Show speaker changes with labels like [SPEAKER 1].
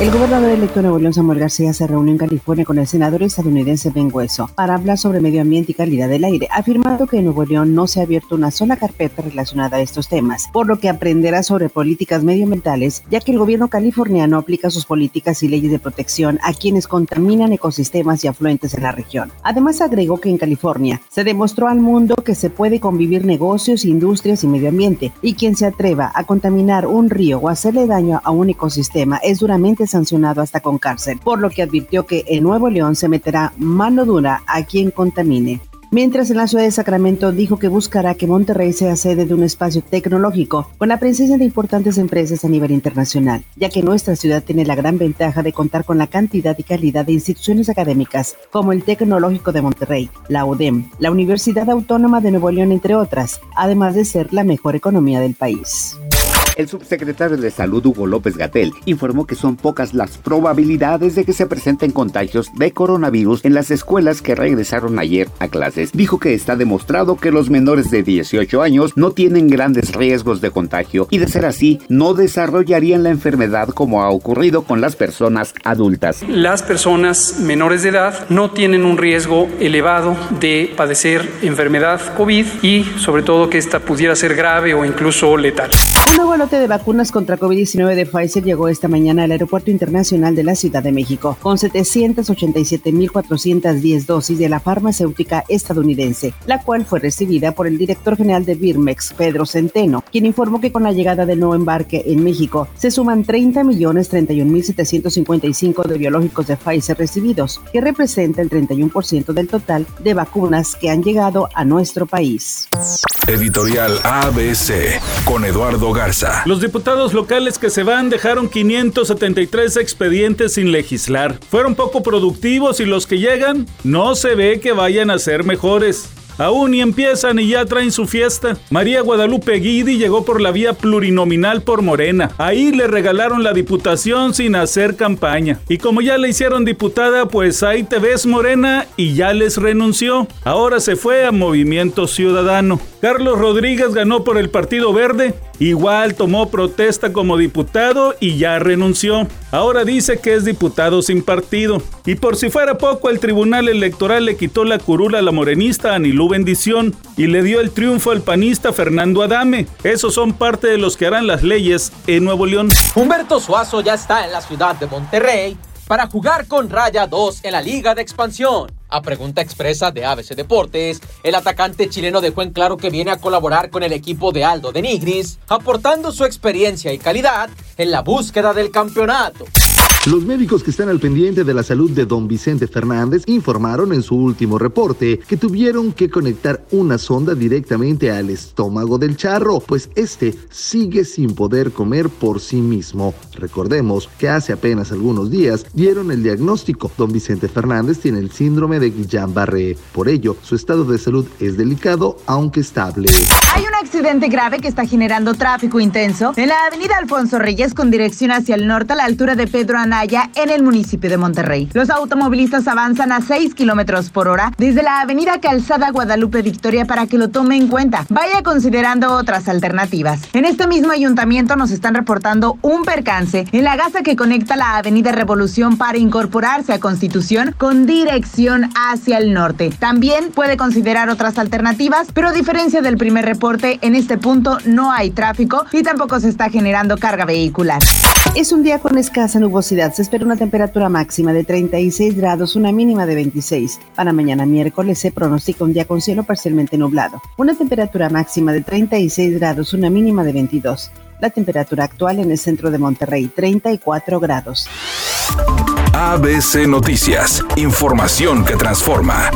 [SPEAKER 1] El gobernador electo de Nuevo León, Samuel García, se reunió en California con el senador estadounidense Ben Hueso para hablar sobre medio ambiente y calidad del aire, afirmando que en Nuevo León no se ha abierto una sola carpeta relacionada a estos temas, por lo que aprenderá sobre políticas medioambientales, ya que el gobierno californiano aplica sus políticas y leyes de protección a quienes contaminan ecosistemas y afluentes en la región. Además, agregó que en California se demostró al mundo que se puede convivir negocios, industrias y medio ambiente, y quien se atreva a contaminar un río o hacerle daño a un ecosistema es duramente sancionado hasta con cárcel, por lo que advirtió que en Nuevo León se meterá mano dura a quien contamine. Mientras en la ciudad de Sacramento dijo que buscará que Monterrey sea sede de un espacio tecnológico con la presencia de importantes empresas a nivel internacional, ya que nuestra ciudad tiene la gran ventaja de contar con la cantidad y calidad de instituciones académicas como el Tecnológico de Monterrey, la UDEM, la Universidad Autónoma de Nuevo León, entre otras, además de ser la mejor economía del país.
[SPEAKER 2] El subsecretario de Salud Hugo López Gatel informó que son pocas las probabilidades de que se presenten contagios de coronavirus en las escuelas que regresaron ayer a clases. Dijo que está demostrado que los menores de 18 años no tienen grandes riesgos de contagio y de ser así no desarrollarían la enfermedad como ha ocurrido con las personas adultas.
[SPEAKER 3] Las personas menores de edad no tienen un riesgo elevado de padecer enfermedad COVID y sobre todo que esta pudiera ser grave o incluso letal.
[SPEAKER 1] Lote de vacunas contra COVID-19 de Pfizer llegó esta mañana al Aeropuerto Internacional de la Ciudad de México, con 787.410 dosis de la farmacéutica estadounidense, la cual fue recibida por el director general de Birmex, Pedro Centeno, quien informó que con la llegada del nuevo embarque en México se suman 30.031.755 de biológicos de Pfizer recibidos, que representa el 31% del total de vacunas que han llegado a nuestro país.
[SPEAKER 4] Editorial ABC con Eduardo Garza.
[SPEAKER 5] Los diputados locales que se van dejaron 573 expedientes sin legislar. Fueron poco productivos y los que llegan no se ve que vayan a ser mejores. Aún y empiezan y ya traen su fiesta. María Guadalupe Guidi llegó por la vía plurinominal por Morena. Ahí le regalaron la diputación sin hacer campaña. Y como ya le hicieron diputada, pues ahí te ves Morena y ya les renunció. Ahora se fue a Movimiento Ciudadano. Carlos Rodríguez ganó por el Partido Verde. Igual tomó protesta como diputado y ya renunció. Ahora dice que es diputado sin partido. Y por si fuera poco, el Tribunal Electoral le quitó la curula a la morenista Anilú Bendición y le dio el triunfo al panista Fernando Adame. Esos son parte de los que harán las leyes en Nuevo León.
[SPEAKER 6] Humberto Suazo ya está en la ciudad de Monterrey para jugar con Raya 2 en la Liga de Expansión. A pregunta expresa de ABC Deportes, el atacante chileno dejó en claro que viene a colaborar con el equipo de Aldo de Nigris, aportando su experiencia y calidad en la búsqueda del campeonato.
[SPEAKER 7] Los médicos que están al pendiente de la salud de don Vicente Fernández informaron en su último reporte que tuvieron que conectar una sonda directamente al estómago del charro, pues este sigue sin poder comer por sí mismo. Recordemos que hace apenas algunos días dieron el diagnóstico. Don Vicente Fernández tiene el síndrome de Guillain-Barré. Por ello, su estado de salud es delicado, aunque estable.
[SPEAKER 8] Hay un accidente grave que está generando tráfico intenso en la avenida Alfonso Reyes con dirección hacia el norte a la altura de Pedro Anaya en el municipio de Monterrey. Los automovilistas avanzan a 6 kilómetros por hora desde la avenida Calzada Guadalupe Victoria para que lo tome en cuenta. Vaya considerando otras alternativas. En este mismo ayuntamiento nos están reportando un percance en la gasa que conecta la avenida Revolución para incorporarse a Constitución con dirección hacia el norte. También puede considerar otras alternativas, pero a diferencia del primer reporte, en este punto no hay tráfico y tampoco se está generando carga vehicular.
[SPEAKER 1] Es un día con escasa nubosidad. Se espera una temperatura máxima de 36 grados, una mínima de 26. Para mañana miércoles se pronostica un día con cielo parcialmente nublado. Una temperatura máxima de 36 grados, una mínima de 22. La temperatura actual en el centro de Monterrey, 34 grados.
[SPEAKER 4] ABC Noticias. Información que transforma.